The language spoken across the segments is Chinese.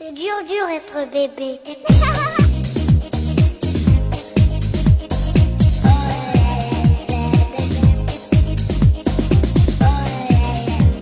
C'est dur, dur être bébé.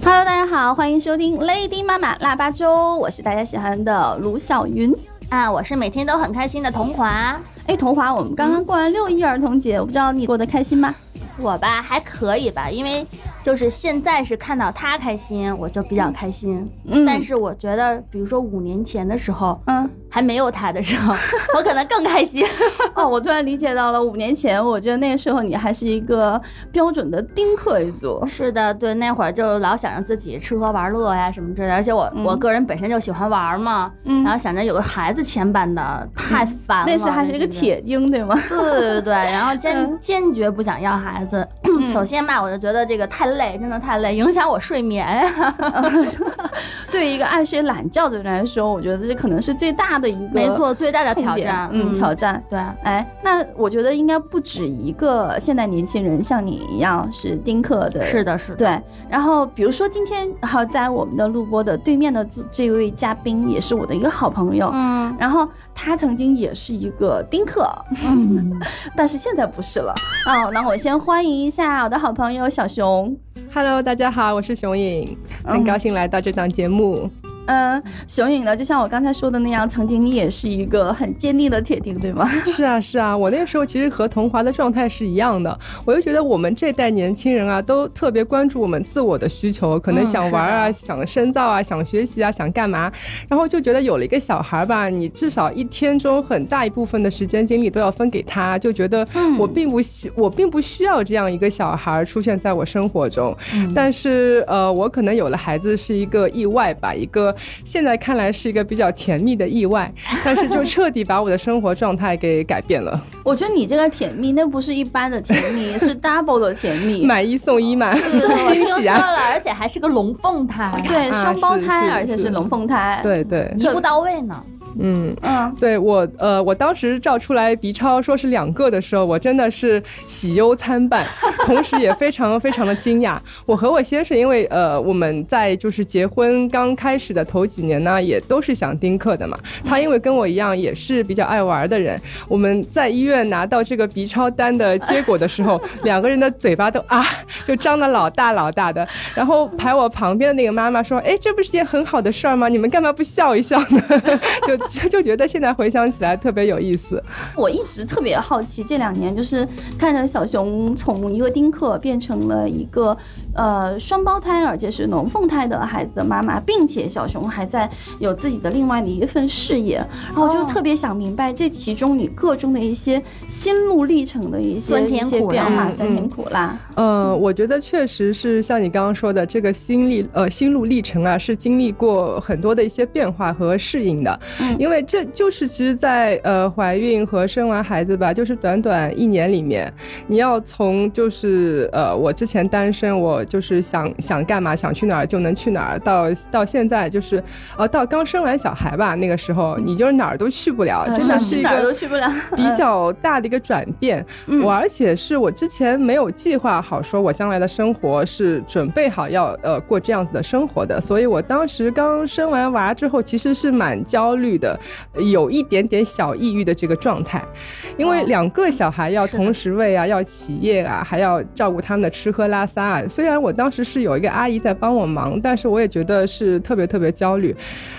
Hello，大家好，欢迎收听 Lady 妈妈腊八粥，我是大家喜欢的卢小云。啊，我是每天都很开心的童华。哎，童华，我们刚刚过完六一儿童节，我不知道你过得开心吗？我吧还可以吧，因为就是现在是看到他开心，我就比较开心。嗯。但是我觉得，比如说五年前的时候，嗯，还没有他的时候，我可能更开心。哦，我突然理解到了，五年前，我觉得那个时候你还是一个标准的丁克一族。是的，对，那会儿就老想着自己吃喝玩乐呀什么之类的，而且我、嗯我个人本身就喜欢玩嘛，嗯然后想着有个孩子牵绊的太烦了。那时还是一个铁钉，对吗？对对对，然后坚、嗯坚决不想要孩子。首先吧，我就觉得这个太累，真的太累，影响我睡眠呀。对于一个爱睡懒觉的人来说，我觉得这可能是最大的一个没错，最大的挑战，嗯，挑战。对。哎，那我觉得应该不止一个现代年轻人像你一样是丁克的，是的，是的，对。然后比如说今天，然后在我们的录播的对面的这这位嘉宾也是我的一个好朋友，嗯然后他曾经也是一个丁克，嗯，但是现在不是了。哦，那我先欢迎一下我的好朋友小熊。Hello，大家好，我是熊颖，很高兴来到这档节目。嗯，熊颖呢，就像我刚才说的那样，曾经你也是一个很坚定的铁钉，对吗？是啊，是啊，我那个时候其实和童华的状态是一样的。我就觉得我们这代年轻人啊，都特别关注我们自我的需求，可能嗯想玩啊，是想深造啊，想学习啊，想干嘛。然后就觉得有了一个小孩吧，你至少一天中很大一部分的时间精力都要分给他，就觉得我并不需，我并不需要这样一个小孩出现在我生活中。嗯但是呃，我可能有了孩子是一个意外吧，一个现在看来是一个比较甜蜜的意外，但是就彻底把我的生活状态给改变了，我觉得你这个甜蜜，那不是一般的甜蜜，是 double 的甜蜜。买一送一嘛，惊喜啊！了，而且还是个龙凤胎，对，啊双胞胎，而且是龙凤胎。，对对，一步到位呢。嗯。嗯，对我，呃，我当时照出来 B 超说是两个的时候，我真的是喜忧参半，同时也非常非常的惊讶。我和我先生，因为呃，我们在就是结婚刚开始的头几年呢，也都是想丁克的嘛。他因为跟我一样也是比较爱玩的人，我们在医院拿到这个 B 超单的结果的时候，两个人的嘴巴都啊，就张得老大老大的。然后排我旁边的那个妈妈说：“哎，这不是件很好的事儿吗？你们干嘛不笑一笑呢？” 就就 就觉得现在回想起来特别有意思。我一直特别好奇，这两年就是看着小熊从一个丁克变成了一个呃双胞胎，而且是龙凤胎的孩子的妈妈，并且小熊还在有自己的另外的一份事业，然后就哦特别想明白这其中你个中的一些心路历程的一些酸甜一些苦辣变化，嗯酸甜苦辣。呃，我觉得确实是像你刚刚说的，这个心历呃心路历程啊，是经历过很多的一些变化和适应的。嗯因为这就是其实在，呃怀孕和生完孩子吧，就是短短一年里面，你要从就是呃我之前单身，我就是想想干嘛想去哪儿就能去哪儿，到到现在就是呃到刚生完小孩吧，那个时候你就是哪儿都去不了，呃真的是哪儿都去不了。比较大的一个转变。嗯我而且是我之前没有计划好，说我将来的生活是准备好要呃过这样子的生活的，所以我当时刚生完娃之后，其实是蛮焦虑的，有一点点小抑郁的这个状态，因为哦两个小孩要同时喂啊，要起夜啊，还要照顾他们的吃喝拉撒啊。虽然我当时是有一个阿姨在帮我忙，但是我也觉得是特别特别焦虑。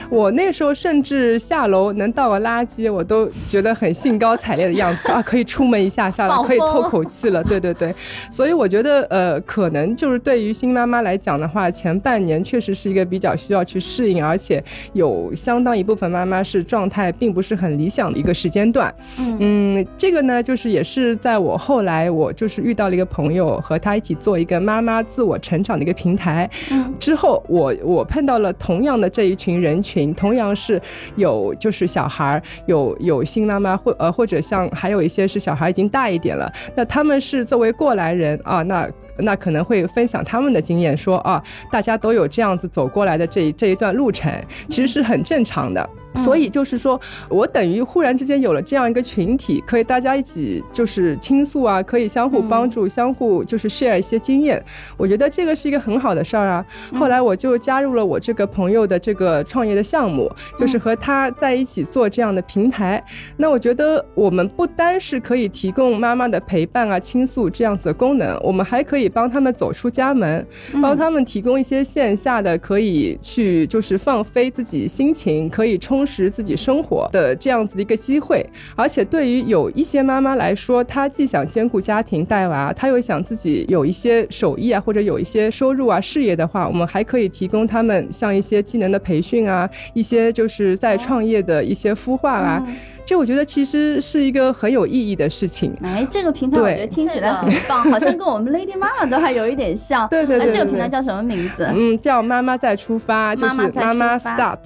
我那时候甚至下楼能倒个垃圾，我都觉得很兴高采烈的样子 啊，可以出门一下下了，可以透口气了。对对对，所以我觉得呃，可能就是对于新妈妈来讲的话，前半年确实是一个比较需要去适应，而且有相当一部分妈妈是状态并不是很理想的一个时间段。嗯嗯，这个呢，就是也是在我后来，我就是遇到了一个朋友，和他一起做一个妈妈自我成长的一个平台。嗯之后我我碰到了同样的这一群人群，同样是有就是小孩儿，有有新妈妈或呃或者像还有一些是小孩已经大一点了，那他们是作为过来人啊，那那可能会分享他们的经验，说啊，大家都有这样子走过来的这这一段路程，其实是很正常的。所以就是说，我等于忽然之间有了这样一个群体，可以大家一起就是倾诉啊，可以相互帮助，相互就是 share 一些经验。我觉得这个是一个很好的事儿啊。后来我就加入了我这个朋友的这个创业的项目，就是和他在一起做这样的平台。那我觉得我们不单是可以提供妈妈的陪伴啊、倾诉这样子的功能，我们还可以帮他们走出家门，帮他们提供一些线下的可以去就是放飞自己心情，可以充实自己生活的这样子的一个机会。而且对于有一些妈妈来说，她既想兼顾家庭带娃，她又想自己有一些手艺啊，或者有一些收入啊、事业的话，我们还可以提供他们像一些技能的培训啊，一些就是在创业的一些孵化啊。这我觉得其实是一个很有意义的事情。哎，这个平台我觉得听起来很棒，好像跟我们 Lady 妈妈都还有一点像。对对对。这个平台叫什么名字？嗯，叫妈妈再出发，就是妈妈 start。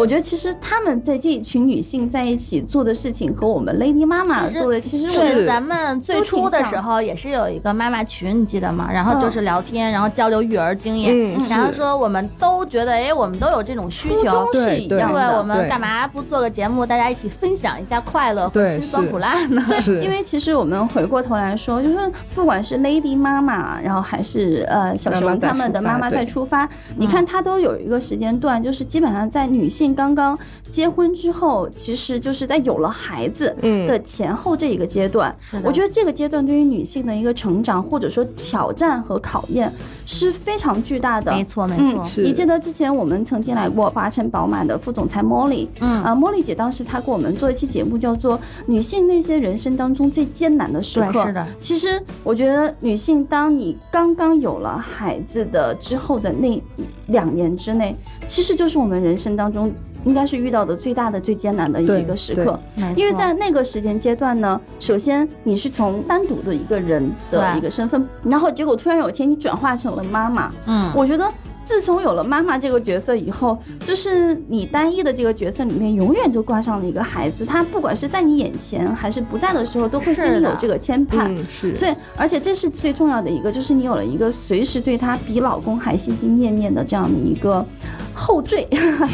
我觉得其实他们在这一群女性在一起做的事情和我们 Lady 妈妈做的，其实是咱们最初的时候也是有一个妈妈群，你记得吗？然后就是聊天，然后交流育儿经验，然后说我们都觉得，哎，我们都有这种需求，是一样的。对，我们干嘛不做个节目，大家一起分享一下快乐和辛酸苦辣呢？对，因为其实我们回过头来说，就是不管是 Lady 妈妈，然后还是呃小熊他们的妈妈在出发，你看她都有一个时间段，就是基本上在女性刚刚。结婚之后，其实就是在有了孩子的前后这一个阶段。我觉得这个阶段对于女性的一个成长，或者说挑战和考验是非常巨大的。没错，没错。你记得之前我们曾经来过华晨宝马的副总裁茉莉，嗯啊，茉莉姐当时她给我们做一期节目，叫做《女性那些人生当中最艰难的时刻》。是的。其实我觉得女性，当你刚刚有了孩子的之后的那两年之内，其实就是我们人生当中。应该是遇到的最大的、最艰难的一个时刻，因为在那个时间阶段呢，首先你是从单独的一个人的一个身份，然后结果突然有一天你转化成了妈妈，嗯，我觉得。自从有了妈妈这个角色以后，就是你单一的这个角色里面永远就挂上了一个孩子，他不管是在你眼前还是不在的时候，都会心里有这个牵绊。是，所以而且这是最重要的一个，就是你有了一个随时对他比老公还心心念念的这样的一个后缀。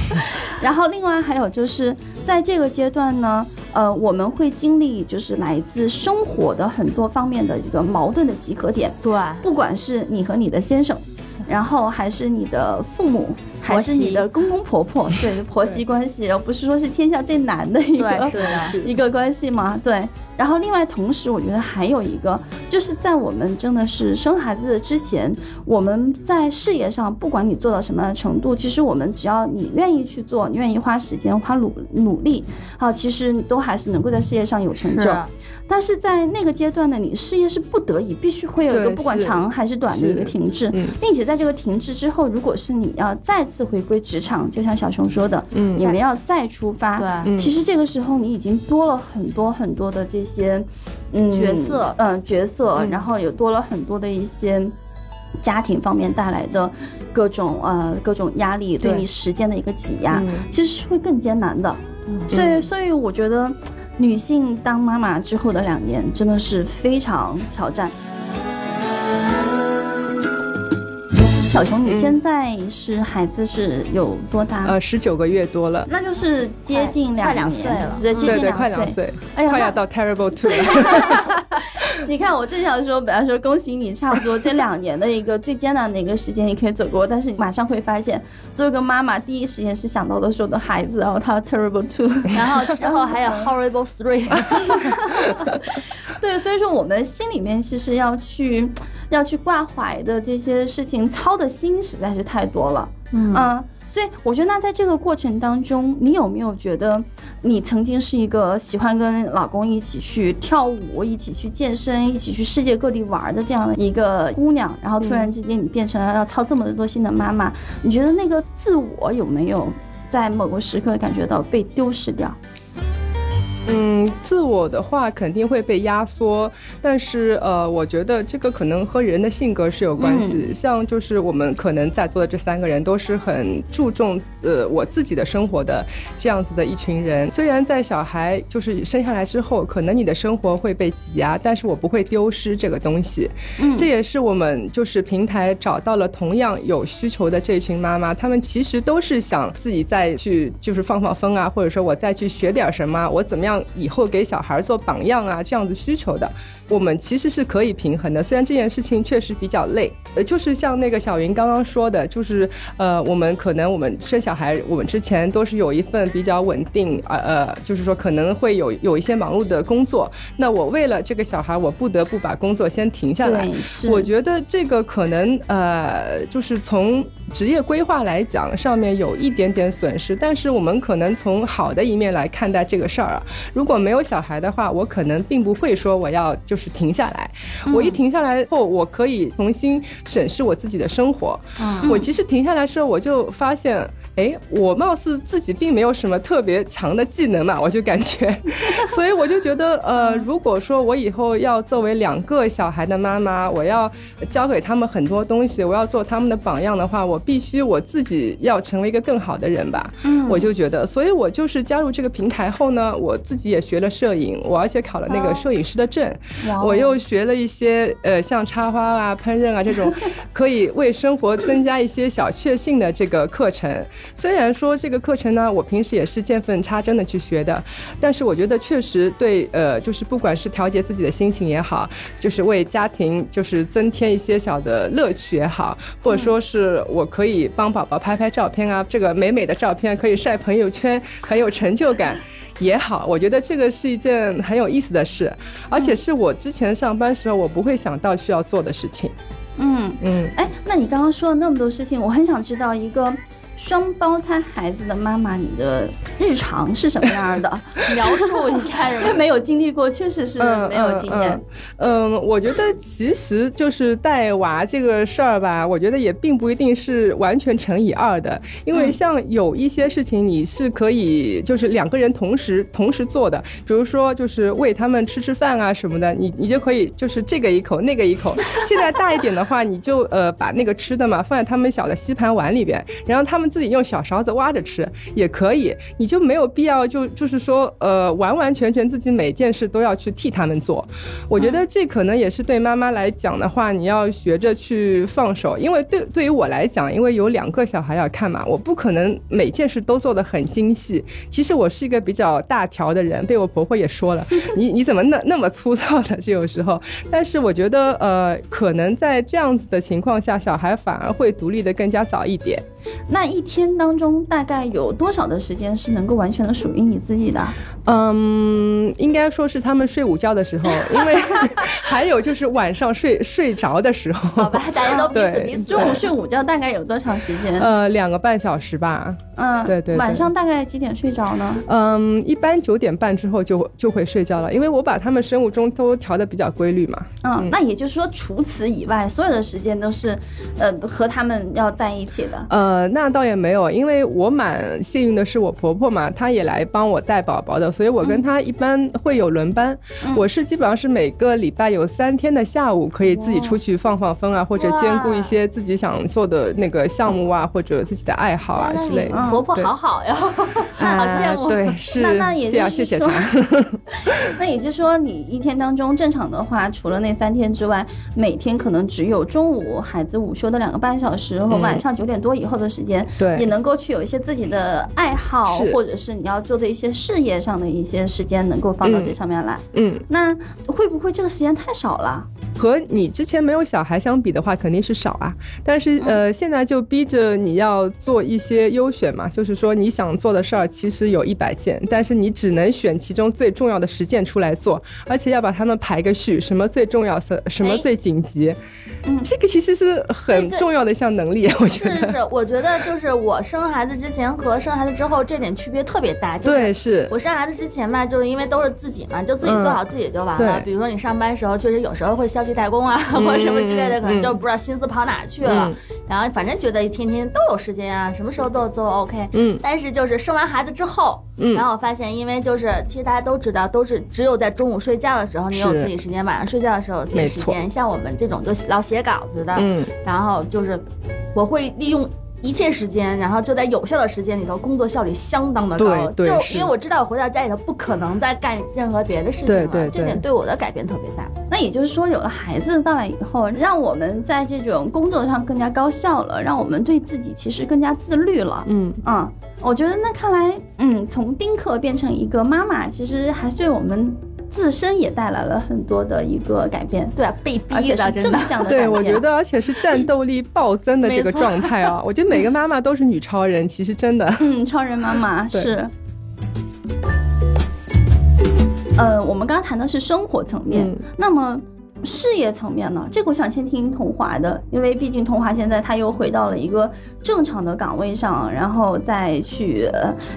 然后另外还有就是在这个阶段呢，呃，我们会经历就是来自生活的很多方面的一个矛盾的集合点。对，不管是你和你的先生。然后还是你的父母，还是你的公公婆婆，对婆媳关系，而不是说是天下最难的一个一个关系吗？对。然后另外同时，我觉得还有一个，就是在我们真的是生孩子之前，我们在事业上，不管你做到什么样的程度，其实我们只要你愿意去做，你愿意花时间、花努努力，好，其实你都还是能够在事业上有成就。但是在那个阶段呢，你事业是不得已必须会有一个不管长还是短的一个停滞，并且在这个停滞之后，如果是你要再次回归职场，就像小熊说的，嗯，你们要再出发，对，其实这个时候你已经多了很多很多的这些，嗯，角色，嗯，角色，然后也多了很多的一些家庭方面带来的各种呃各种压力，对你时间的一个挤压，其实是会更艰难的，所以所以我觉得。女性当妈妈之后的两年，真的是非常挑战。小熊，你现在是孩子是有多大？呃，十九个月多了，那就是接近两两岁了，对，接近两岁，哎呀，快要到 terrible two 了。你看，我正想说，本来说恭喜你，差不多这两年的一个最艰难的一个时间你可以走过，但是马上会发现，作为一个妈妈，第一时间是想到的是我的孩子，然后他 terrible two，然后之后还有 horrible three。对，所以说我们心里面其实要去要去挂怀的这些事情，操的。心实在是太多了，嗯，所以我觉得那在这个过程当中，你有没有觉得你曾经是一个喜欢跟老公一起去跳舞、一起去健身、一起去世界各地玩的这样的一个姑娘，然后突然之间你变成了要操这么多心的妈妈，你觉得那个自我有没有在某个时刻感觉到被丢失掉？嗯，自我的话肯定会被压缩，但是呃，我觉得这个可能和人的性格是有关系。像就是我们可能在座的这三个人都是很注重呃我自己的生活的这样子的一群人。虽然在小孩就是生下来之后，可能你的生活会被挤压，但是我不会丢失这个东西。嗯，这也是我们就是平台找到了同样有需求的这群妈妈，她们其实都是想自己再去就是放放风啊，或者说我再去学点什么，我怎么样。以后给小孩做榜样啊，这样子需求的，我们其实是可以平衡的。虽然这件事情确实比较累，呃，就是像那个小云刚刚说的，就是呃，我们可能我们生小孩，我们之前都是有一份比较稳定，呃呃，就是说可能会有有一些忙碌的工作。那我为了这个小孩，我不得不把工作先停下来。是。我觉得这个可能呃，就是从职业规划来讲，上面有一点点损失，但是我们可能从好的一面来看待这个事儿啊。如果没有小孩的话，我可能并不会说我要就是停下来。我一停下来后，我可以重新审视我自己的生活。嗯，我其实停下来之后，我就发现，哎，我貌似自己并没有什么特别强的技能嘛，我就感觉，所以我就觉得，呃，如果说我以后要作为两个小孩的妈妈，我要教给他们很多东西，我要做他们的榜样的话，我必须我自己要成为一个更好的人吧。嗯，我就觉得，所以我就是加入这个平台后呢，我自己也学了摄影，我而且考了那个摄影师的证，我又学了一些呃像插花啊、烹饪啊这种 可以为生活增加一些小确幸的这个课程。虽然说这个课程呢，我平时也是见缝插针的去学的，但是我觉得确实对呃，就是不管是调节自己的心情也好，就是为家庭就是增添一些小的乐趣也好，或者说是我可以帮宝宝拍拍照片啊，这个美美的照片可以晒朋友圈，很有成就感。也好，我觉得这个是一件很有意思的事，而且是我之前上班时候我不会想到需要做的事情。嗯嗯，哎，那你刚刚说了那么多事情，我很想知道一个。双胞胎孩子的妈妈，你的日常是什么样的？描述一下，因为没有经历过，确实是没有经验。嗯，我觉得其实就是带娃这个事儿吧，我觉得也并不一定是完全乘以二的，因为像有一些事情你是可以就是两个人同时同时做的，比如说就是喂他们吃吃饭啊什么的，你你就可以就是这个一口那个一口。现在大一点的话，你就呃把那个吃的嘛放在他们小的吸盘碗里边，然后他们。自己用小勺子挖着吃也可以，你就没有必要就就是说，呃，完完全全自己每件事都要去替他们做。我觉得这可能也是对妈妈来讲的话，你要学着去放手。因为对对于我来讲，因为有两个小孩要看嘛，我不可能每件事都做得很精细。其实我是一个比较大条的人，被我婆婆也说了，你你怎么那那么粗糙的？就有时候，但是我觉得，呃，可能在这样子的情况下，小孩反而会独立的更加早一点。那一天当中大概有多少的时间是能够完全的属于你自己的？嗯，应该说是他们睡午觉的时候，因为 还有就是晚上睡睡着的时候。好吧，大家都 彼此彼此。中午睡午觉大概有多长时间？呃，两个半小时吧。嗯，对对。晚上大概几点睡着呢？嗯，一般九点半之后就就会睡觉了，因为我把他们生物钟都调的比较规律嘛。嗯，那也就是说，除此以外，所有的时间都是呃和他们要在一起的。呃，那倒也没有，因为我蛮幸运的是，我婆婆嘛，她也来帮我带宝宝的，所以我跟他一般会有轮班。我是基本上是每个礼拜有三天的下午可以自己出去放放风啊，或者兼顾一些自己想做的那个项目啊，或者自己的爱好啊之类。的。婆婆好好呀，好羡慕。对，是。那 那也就是说，那也就是说，你一天当中正常的话，除了那三天之外，每天可能只有中午孩子午休的两个半小时和晚上九点多以后的时间，对，也能够去有一些自己的爱好，或者是你要做的一些事业上的一些时间，能够放到这上面来。嗯，那会不会这个时间太少了？和你之前没有小孩相比的话，肯定是少啊。但是呃，现在就逼着你要做一些优选嘛，就是说你想做的事儿其实有一百件，但是你只能选其中最重要的十件出来做，而且要把它们排个序，什么最重要，什什么最紧急。嗯，这个其实是很重要的一项能力，我觉得。是是，我觉得就是我生孩子之前和生孩子之后这点区别特别大。对，是我生孩子之前吧，就是因为都是自己嘛，就自己做好自己就完了。比如说你上班时候，确实有时候会消。技代工啊，或者什么之类的，可能就不知道心思跑哪去了。然后反正觉得天天都有时间啊，什么时候都都 OK。嗯。但是就是生完孩子之后，嗯，然后我发现，因为就是其实大家都知道，都是只有在中午睡觉的时候你有自己时间，晚上睡觉的时候有自己时间。像我们这种就老写稿子的，嗯，然后就是我会利用。一切时间，然后就在有效的时间里头，工作效率相当的高。就因为我知道我回到家里头不可能再干任何别的事情了，这点对我的改变特别大。那也就是说，有了孩子的到来以后，让我们在这种工作上更加高效了，让我们对自己其实更加自律了。嗯嗯，我觉得那看来，嗯，从丁克变成一个妈妈，其实还是对我们。自身也带来了很多的一个改变，对啊，被逼的，正向的对，我觉得而且是战斗力暴增的这个状态啊！我觉得每个妈妈都是女超人，其实真的，嗯，超人妈妈是。呃，我们刚刚谈的是生活层面，那么。事业层面呢，这个我想先听桐华的，因为毕竟桐华现在他又回到了一个正常的岗位上，然后再去，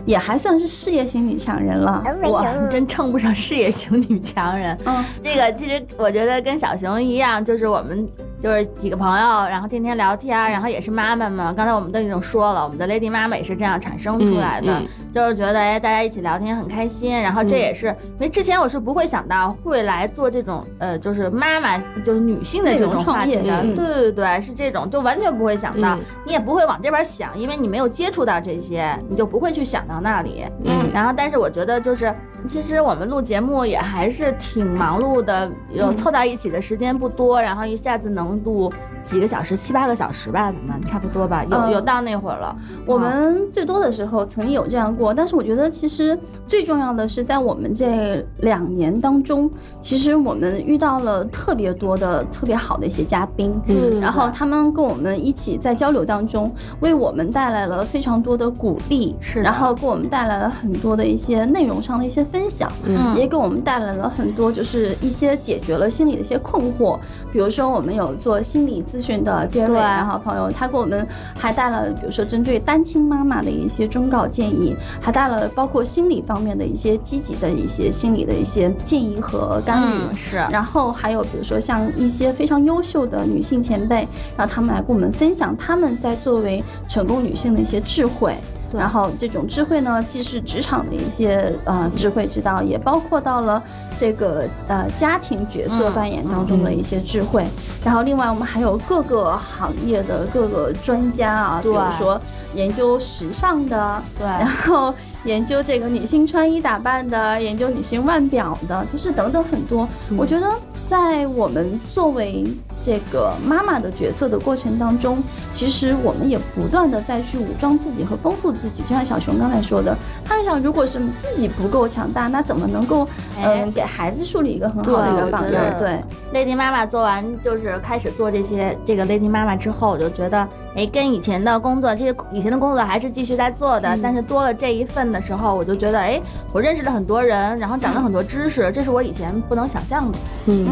也还算是事业型女强人了。哇，真称不上事业型女强人。嗯，这个其实我觉得跟小熊一样，就是我们。就是几个朋友，然后天天聊天，然后也是妈妈嘛。刚才我们都已经说了，我们的 Lady 妈妈也是这样产生出来的，就是觉得哎，大家一起聊天很开心。然后这也是因为之前我是不会想到会来做这种呃，就是妈妈就是女性的这种创业的。对对对，是这种，就完全不会想到，你也不会往这边想，因为你没有接触到这些，你就不会去想到那里。嗯。然后，但是我觉得就是。其实我们录节目也还是挺忙碌的，有凑到一起的时间不多，然后一下子能录。几个小时，七八个小时吧，咱们差不多吧，有有到那会儿了。我们最多的时候曾经有这样过，但是我觉得其实最重要的是在我们这两年当中，其实我们遇到了特别多的特别好的一些嘉宾，嗯，然后他们跟我们一起在交流当中，为我们带来了非常多的鼓励，是，然后给我们带来了很多的一些内容上的一些分享，嗯，也给我们带来了很多就是一些解决了心理的一些困惑，比如说我们有做心理。咨询的结尾，然后朋友他给我们还带了，比如说针对单亲妈妈的一些忠告建议，还带了包括心理方面的一些积极的一些心理的一些建议和干预。是，然后还有比如说像一些非常优秀的女性前辈，让他们来跟我们分享他们在作为成功女性的一些智慧。然后这种智慧呢，既是职场的一些呃智慧之道，也包括到了这个呃家庭角色扮演当中的一些智慧。然后另外我们还有各个行业的各个专家啊，比如说研究时尚的，对，然后研究这个女性穿衣打扮的，研究女性腕表的，就是等等很多。我觉得在我们作为。这个妈妈的角色的过程当中，其实我们也不断的在去武装自己和丰富自己。就像小熊刚才说的，他想，如果是自己不够强大，那怎么能够嗯给孩子树立一个很好的一个榜样？对，Lady 妈妈做完就是开始做这些这个 Lady 妈妈之后，我就觉得，哎，跟以前的工作，其实以前的工作还是继续在做的，但是多了这一份的时候，我就觉得，哎，我认识了很多人，然后长了很多知识，这是我以前不能想象的。嗯。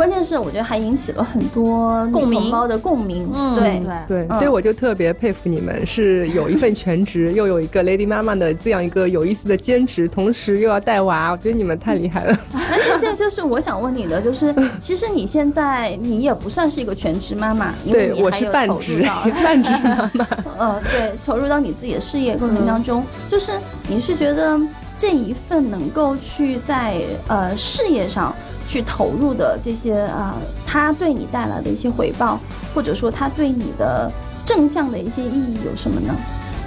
关键是我觉得还引起了很多共鸣包的共鸣，嗯，对对对，所以我就特别佩服你们，是有一份全职，又有一个 Lady 妈妈的这样一个有意思的兼职，同时又要带娃，我觉得你们太厉害了。而且这 就是我想问你的，就是其实你现在你也不算是一个全职妈妈，对，我是半职，半职妈妈。呃，对，投入到你自己的事业过程当中，就是你是觉得这一份能够去在呃事业上。去投入的这些啊，他对你带来的一些回报，或者说他对你的正向的一些意义有什么呢？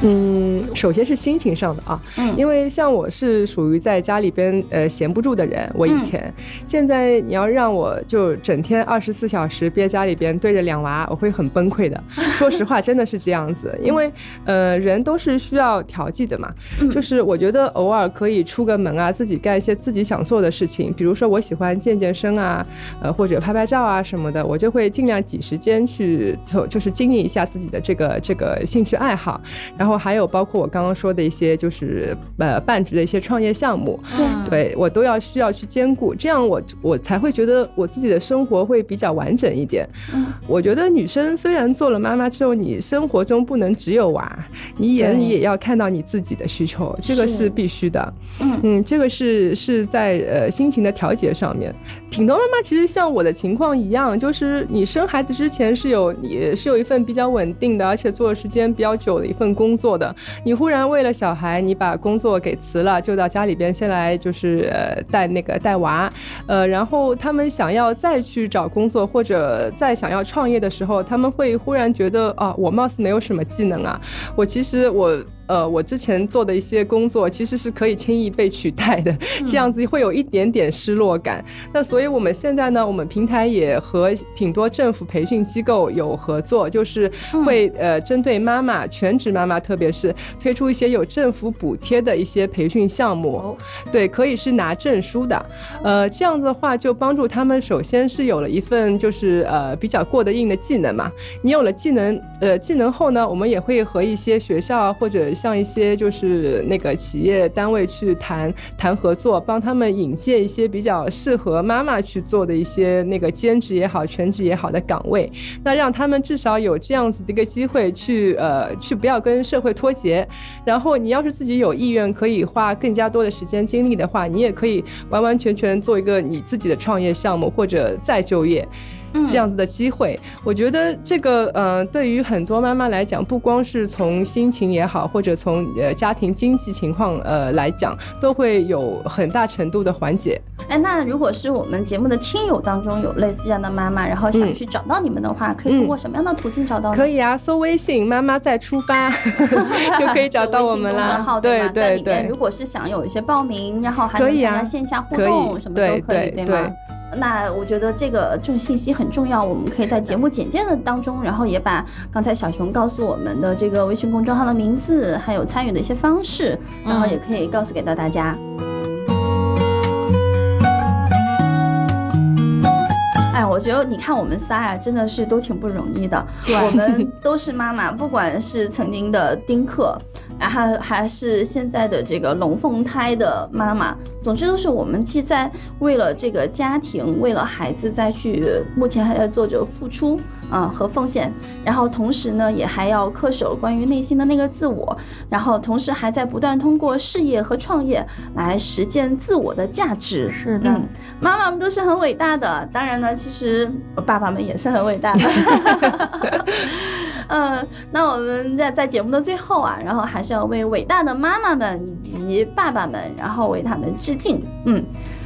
嗯，首先是心情上的啊，嗯，因为像我是属于在家里边呃闲不住的人，我以前，现在你要让我就整天二十四小时憋家里边对着两娃，我会很崩溃的。说实话，真的是这样子，因为呃人都是需要调剂的嘛，就是我觉得偶尔可以出个门啊，自己干一些自己想做的事情，比如说我喜欢健健身啊，呃或者拍拍照啊什么的，我就会尽量挤时间去就就是经营一下自己的这个这个兴趣爱好，然后。后还有包括我刚刚说的一些就是呃半职的一些创业项目，对我都要需要去兼顾，这样我我才会觉得我自己的生活会比较完整一点。我觉得女生虽然做了妈妈之后，你生活中不能只有娃，你眼里也要看到你自己的需求，这个是必须的。嗯嗯，这个是是在呃心情的调节上面。挺多妈妈其实像我的情况一样，就是你生孩子之前是有你是有一份比较稳定的，而且做的时间比较久的一份工作做的。你忽然为了小孩，你把工作给辞了，就到家里边先来就是带那个带娃，呃，然后他们想要再去找工作或者再想要创业的时候，他们会忽然觉得啊，我貌似没有什么技能啊，我其实我。呃，我之前做的一些工作其实是可以轻易被取代的，这样子会有一点点失落感。那所以我们现在呢，我们平台也和挺多政府培训机构有合作，就是会呃针对妈妈、全职妈妈，特别是推出一些有政府补贴的一些培训项目。对，可以是拿证书的。呃，这样子的话就帮助他们，首先是有了一份就是呃比较过得硬的技能嘛。你有了技能，呃技能后呢，我们也会和一些学校啊或者像一些就是那个企业单位去谈谈合作，帮他们引荐一些比较适合妈妈去做的一些那个兼职也好、全职也好的岗位，那让他们至少有这样子的一个机会去呃去不要跟社会脱节。然后你要是自己有意愿，可以花更加多的时间精力的话，你也可以完完全全做一个你自己的创业项目或者再就业。这样子的机会，我觉得这个呃，对于很多妈妈来讲，不光是从心情也好，或者从呃家庭经济情况呃来讲，都会有很大程度的缓解。哎，那如果是我们节目的听友当中有类似这样的妈妈，然后想去找到你们的话，可以通过什么样的途径找到？可以啊，搜微信“妈妈再出发” 就可以找到我们了。对对对，如果是想有一些报名，然后还能参加线下互动，什么都可以，对吗？那我觉得这个这种信息很重要，我们可以在节目简介的当中，然后也把刚才小熊告诉我们的这个微信公众号的名字，还有参与的一些方式，然后也可以告诉给到大家。哎，我觉得你看我们仨呀，真的是都挺不容易的。我们都是妈妈，不管是曾经的丁克。然后还是现在的这个龙凤胎的妈妈，总之都是我们既在为了这个家庭，为了孩子再去，目前还在做着付出啊和奉献，然后同时呢也还要恪守关于内心的那个自我，然后同时还在不断通过事业和创业来实践自我的价值。是的，妈妈们都是很伟大的，当然呢，其实爸爸们也是很伟大的。嗯，那我们在在节目的最后啊，然后还是要为伟大的妈妈们以及爸爸们，然后为他们致敬。嗯，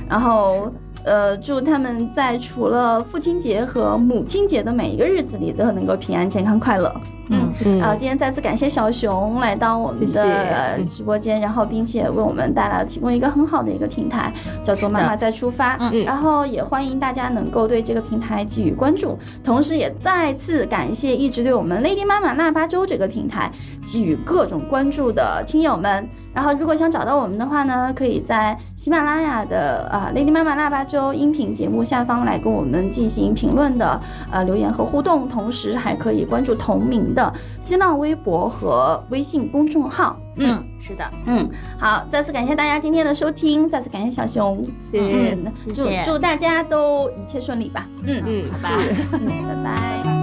然后。呃，祝他们在除了父亲节和母亲节的每一个日子里都能够平安、健康、快乐。嗯嗯。然后今天再次感谢小熊来到我们的直播间，然后并且为我们带来了提供一个很好的一个平台，叫做“妈妈再出发”。嗯。然后也欢迎大家能够对这个平台给予关注，同时也再次感谢一直对我们 Lady 妈妈腊八粥这个平台给予各种关注的听友们。然后如果想找到我们的话呢，可以在喜马拉雅的啊 Lady 妈妈腊八粥。音频节目下方来跟我们进行评论的呃留言和互动，同时还可以关注同名的新浪微博和微信公众号。嗯，是的，嗯，好，再次感谢大家今天的收听，再次感谢小熊，嗯，祝祝大家都一切顺利吧。嗯嗯，好吧，嗯，拜拜。